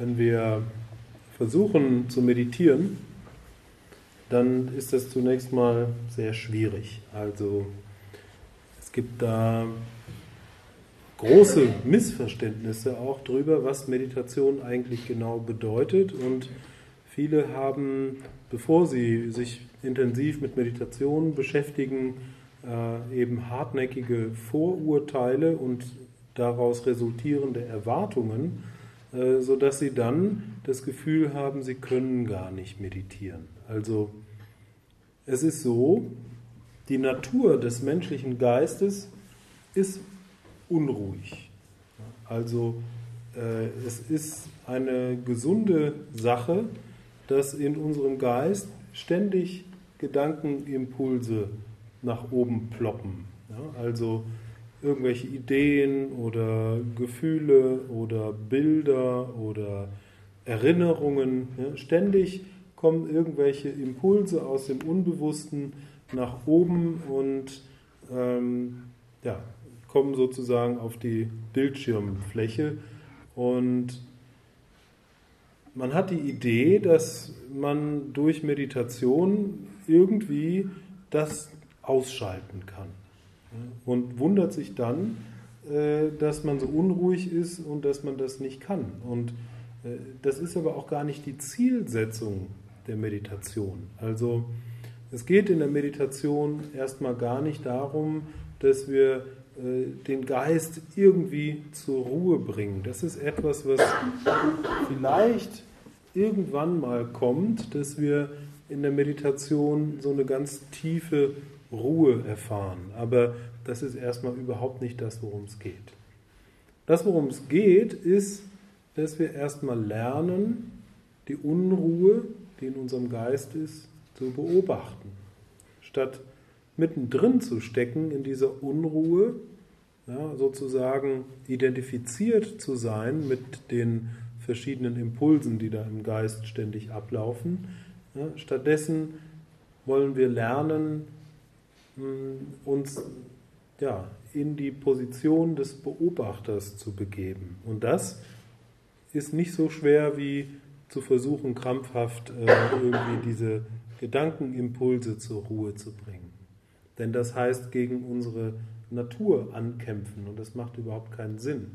Wenn wir versuchen zu meditieren, dann ist das zunächst mal sehr schwierig. Also es gibt da große Missverständnisse auch darüber, was Meditation eigentlich genau bedeutet. Und viele haben, bevor sie sich intensiv mit Meditation beschäftigen, äh, eben hartnäckige Vorurteile und daraus resultierende Erwartungen, sodass sie dann das Gefühl haben, sie können gar nicht meditieren. Also es ist so, die Natur des menschlichen Geistes ist unruhig. Also äh, es ist eine gesunde Sache, dass in unserem Geist ständig Gedankenimpulse nach oben ploppen. Also irgendwelche Ideen oder Gefühle oder Bilder oder Erinnerungen. Ja, ständig kommen irgendwelche Impulse aus dem Unbewussten nach oben und ähm, ja, kommen sozusagen auf die Bildschirmfläche. Und man hat die Idee, dass man durch Meditation irgendwie das ausschalten kann. Und wundert sich dann, äh, dass man so unruhig ist und dass man das nicht kann. Und äh, das ist aber auch gar nicht die Zielsetzung der Meditation. Also es geht in der Meditation erstmal gar nicht darum, dass wir äh, den Geist irgendwie zur Ruhe bringen. Das ist etwas, was vielleicht irgendwann mal kommt, dass wir in der Meditation so eine ganz tiefe Ruhe erfahren. Aber das ist erstmal überhaupt nicht das, worum es geht. Das, worum es geht, ist, dass wir erstmal lernen, die Unruhe, die in unserem Geist ist, zu beobachten. Statt mittendrin zu stecken in dieser Unruhe, ja, sozusagen identifiziert zu sein mit den verschiedenen Impulsen, die da im Geist ständig ablaufen. Ja, stattdessen wollen wir lernen, uns ja, in die Position des Beobachters zu begeben. Und das ist nicht so schwer wie zu versuchen, krampfhaft äh, irgendwie diese Gedankenimpulse zur Ruhe zu bringen. Denn das heißt gegen unsere Natur ankämpfen und das macht überhaupt keinen Sinn.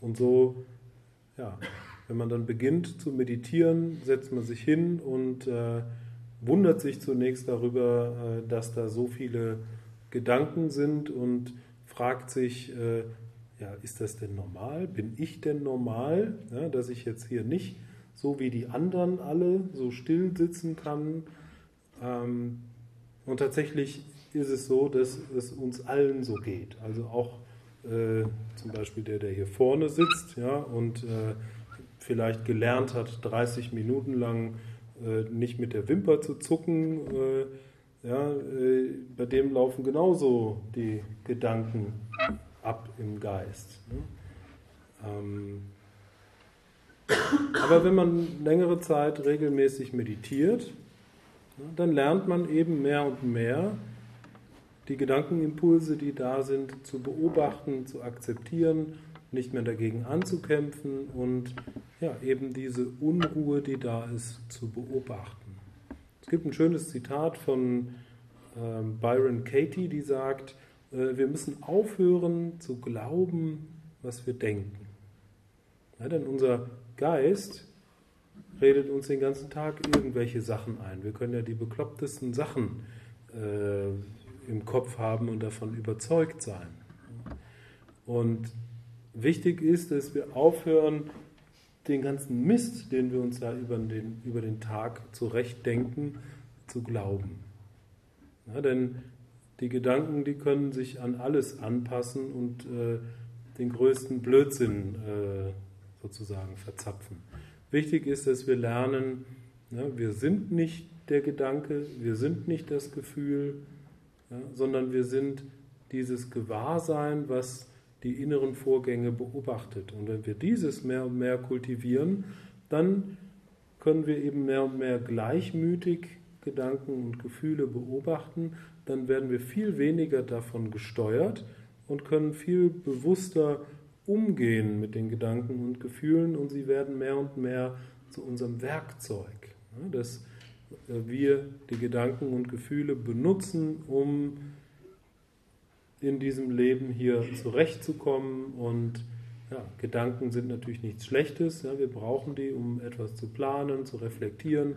Und so, ja, wenn man dann beginnt zu meditieren, setzt man sich hin und äh, wundert sich zunächst darüber, äh, dass da so viele Gedanken sind und fragt sich, äh, ja, ist das denn normal? Bin ich denn normal, ja, dass ich jetzt hier nicht so wie die anderen alle so still sitzen kann? Ähm, und tatsächlich ist es so, dass es uns allen so geht. Also auch äh, zum Beispiel der, der hier vorne sitzt ja, und äh, vielleicht gelernt hat, 30 Minuten lang äh, nicht mit der Wimper zu zucken. Äh, ja, äh, bei dem laufen genauso die Gedanken ab im Geist. Ne? Ähm, aber wenn man längere Zeit regelmäßig meditiert, dann lernt man eben mehr und mehr, die Gedankenimpulse, die da sind, zu beobachten, zu akzeptieren, nicht mehr dagegen anzukämpfen und ja, eben diese Unruhe, die da ist, zu beobachten. Es gibt ein schönes Zitat von ähm, Byron Katie, die sagt, äh, wir müssen aufhören zu glauben, was wir denken. Ja, denn unser Geist redet uns den ganzen Tag irgendwelche Sachen ein. Wir können ja die beklopptesten Sachen äh, im Kopf haben und davon überzeugt sein. Und wichtig ist, dass wir aufhören, den ganzen Mist, den wir uns da über den, über den Tag zurechtdenken, zu glauben. Ja, denn die Gedanken, die können sich an alles anpassen und äh, den größten Blödsinn äh, sozusagen verzapfen. Wichtig ist, dass wir lernen, ja, wir sind nicht der Gedanke, wir sind nicht das Gefühl, ja, sondern wir sind dieses Gewahrsein, was die inneren Vorgänge beobachtet. Und wenn wir dieses mehr und mehr kultivieren, dann können wir eben mehr und mehr gleichmütig Gedanken und Gefühle beobachten, dann werden wir viel weniger davon gesteuert und können viel bewusster umgehen mit den Gedanken und Gefühlen und sie werden mehr und mehr zu unserem Werkzeug. Dass wir die Gedanken und Gefühle benutzen, um in diesem Leben hier zurechtzukommen. Und ja, Gedanken sind natürlich nichts Schlechtes. Ja, wir brauchen die, um etwas zu planen, zu reflektieren.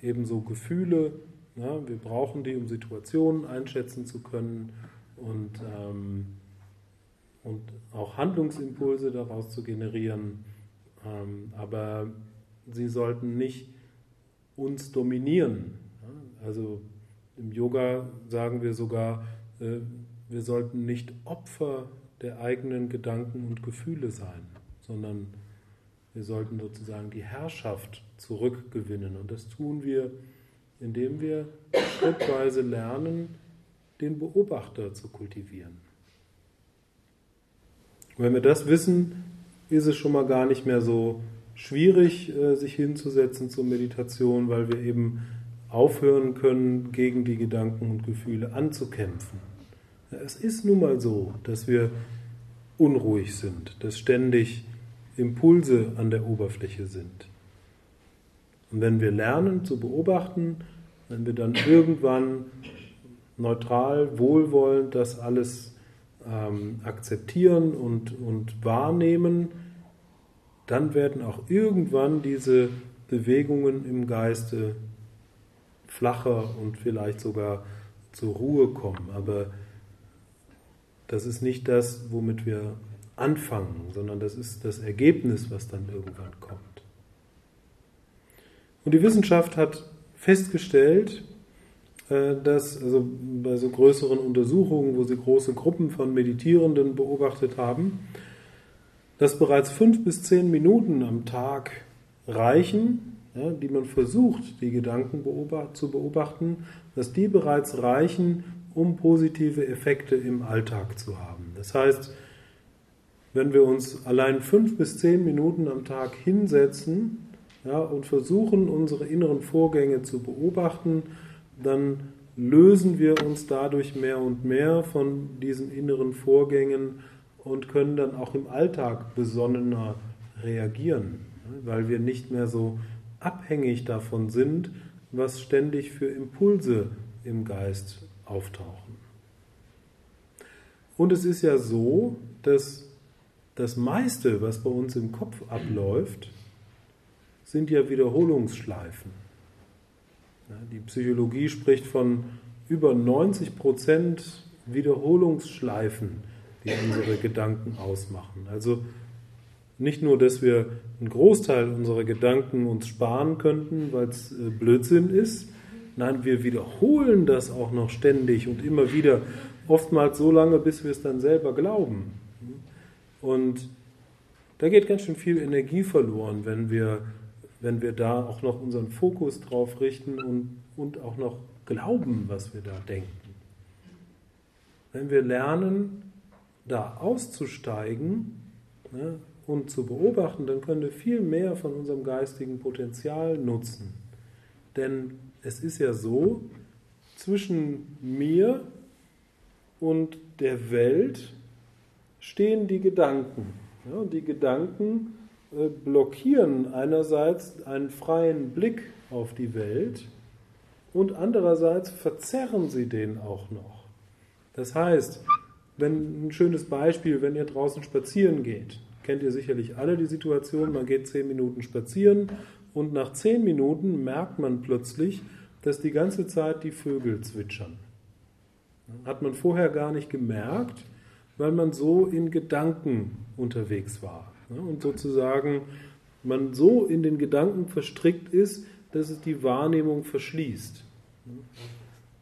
Ebenso Gefühle. Ja, wir brauchen die, um Situationen einschätzen zu können und, ähm, und auch Handlungsimpulse daraus zu generieren. Ähm, aber sie sollten nicht uns dominieren. Also im Yoga sagen wir sogar, äh, wir sollten nicht Opfer der eigenen Gedanken und Gefühle sein, sondern wir sollten sozusagen die Herrschaft zurückgewinnen. Und das tun wir, indem wir schrittweise lernen, den Beobachter zu kultivieren. Wenn wir das wissen, ist es schon mal gar nicht mehr so schwierig, äh, sich hinzusetzen zur Meditation, weil wir eben aufhören können, gegen die Gedanken und Gefühle anzukämpfen. Es ist nun mal so, dass wir unruhig sind, dass ständig Impulse an der Oberfläche sind. Und wenn wir lernen zu beobachten, wenn wir dann irgendwann neutral, wohlwollend das alles ähm, akzeptieren und, und wahrnehmen, dann werden auch irgendwann diese Bewegungen im Geiste flacher und vielleicht sogar zur Ruhe kommen. Aber das ist nicht das, womit wir anfangen, sondern das ist das Ergebnis, was dann irgendwann kommt. Und die Wissenschaft hat festgestellt, äh, dass also bei so größeren Untersuchungen, wo sie große Gruppen von Meditierenden beobachtet haben, dass bereits fünf bis zehn Minuten am Tag reichen, ja, die man versucht, die Gedanken beobacht, zu beobachten, dass die bereits reichen, um positive Effekte im Alltag zu haben. Das heißt, wenn wir uns allein fünf bis zehn Minuten am Tag hinsetzen ja, und versuchen, unsere inneren Vorgänge zu beobachten, dann lösen wir uns dadurch mehr und mehr von diesen inneren Vorgängen und können dann auch im Alltag besonnener reagieren, weil wir nicht mehr so abhängig davon sind, was ständig für Impulse im Geist auftauchen. Und es ist ja so, dass das meiste, was bei uns im Kopf abläuft, sind ja Wiederholungsschleifen. Die Psychologie spricht von über 90 Prozent Wiederholungsschleifen die unsere Gedanken ausmachen. Also nicht nur, dass wir einen Großteil unserer Gedanken uns sparen könnten, weil es äh, Blödsinn ist, nein, wir wiederholen das auch noch ständig und immer wieder, oftmals so lange, bis wir es dann selber glauben. Und da geht ganz schön viel Energie verloren, wenn wir, wenn wir da auch noch unseren Fokus drauf richten und, und auch noch glauben, was wir da denken. Wenn wir lernen, da auszusteigen ne, und zu beobachten, dann können wir viel mehr von unserem geistigen Potenzial nutzen. Denn es ist ja so, zwischen mir und der Welt stehen die Gedanken. Ja, und die Gedanken äh, blockieren einerseits einen freien Blick auf die Welt und andererseits verzerren sie den auch noch. Das heißt, wenn ein schönes Beispiel, wenn ihr draußen spazieren geht, kennt ihr sicherlich alle die Situation, man geht zehn Minuten spazieren und nach zehn Minuten merkt man plötzlich, dass die ganze Zeit die Vögel zwitschern. Hat man vorher gar nicht gemerkt, weil man so in Gedanken unterwegs war. Und sozusagen man so in den Gedanken verstrickt ist, dass es die Wahrnehmung verschließt.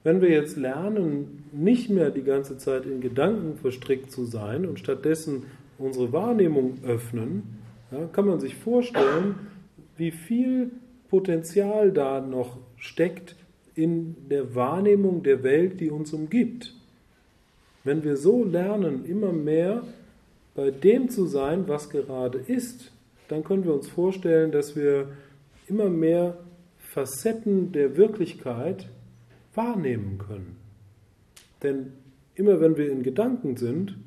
Wenn wir jetzt lernen, nicht mehr die ganze Zeit in Gedanken verstrickt zu sein und stattdessen unsere Wahrnehmung öffnen, kann man sich vorstellen, wie viel Potenzial da noch steckt in der Wahrnehmung der Welt, die uns umgibt. Wenn wir so lernen, immer mehr bei dem zu sein, was gerade ist, dann können wir uns vorstellen, dass wir immer mehr Facetten der Wirklichkeit wahrnehmen können. Denn immer wenn wir in Gedanken sind,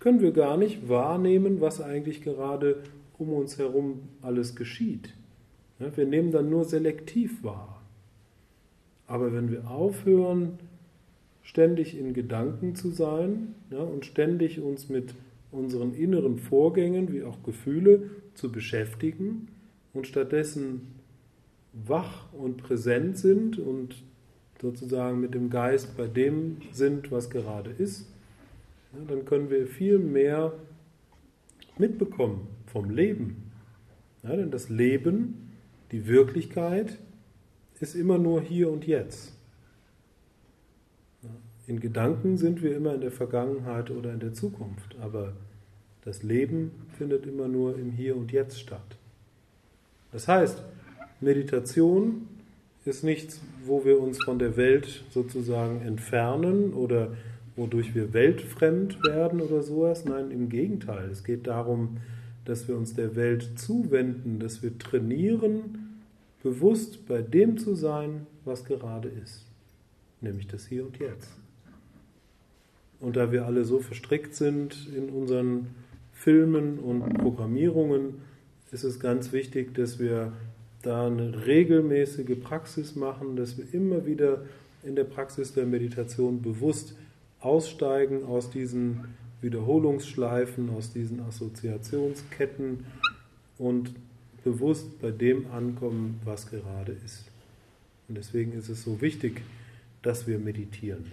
können wir gar nicht wahrnehmen, was eigentlich gerade um uns herum alles geschieht. Wir nehmen dann nur selektiv wahr. Aber wenn wir aufhören, ständig in Gedanken zu sein ja, und ständig uns mit unseren inneren Vorgängen wie auch Gefühle zu beschäftigen und stattdessen wach und präsent sind und sozusagen mit dem Geist bei dem sind, was gerade ist, ja, dann können wir viel mehr mitbekommen vom Leben. Ja, denn das Leben, die Wirklichkeit, ist immer nur hier und jetzt. In Gedanken sind wir immer in der Vergangenheit oder in der Zukunft, aber das Leben findet immer nur im Hier und Jetzt statt. Das heißt, Meditation ist nichts, wo wir uns von der Welt sozusagen entfernen oder wodurch wir weltfremd werden oder sowas. Nein, im Gegenteil. Es geht darum, dass wir uns der Welt zuwenden, dass wir trainieren, bewusst bei dem zu sein, was gerade ist, nämlich das Hier und Jetzt. Und da wir alle so verstrickt sind in unseren Filmen und Programmierungen, ist es ganz wichtig, dass wir da eine regelmäßige Praxis machen, dass wir immer wieder in der Praxis der Meditation bewusst aussteigen aus diesen Wiederholungsschleifen, aus diesen Assoziationsketten und bewusst bei dem ankommen, was gerade ist. Und deswegen ist es so wichtig, dass wir meditieren.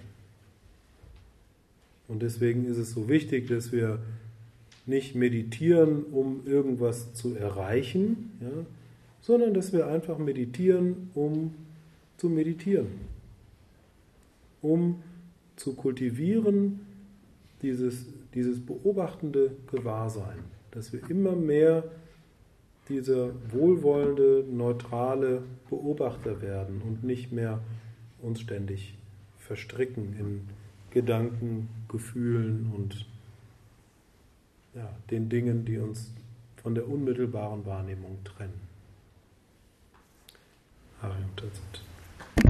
Und deswegen ist es so wichtig, dass wir nicht meditieren, um irgendwas zu erreichen, ja, sondern dass wir einfach meditieren, um zu meditieren, um zu kultivieren dieses, dieses beobachtende Gewahrsein, dass wir immer mehr dieser wohlwollende, neutrale Beobachter werden und nicht mehr uns ständig verstricken in Gedanken, Gefühlen und ja, den Dingen, die uns von der unmittelbaren Wahrnehmung trennen. Hari Tat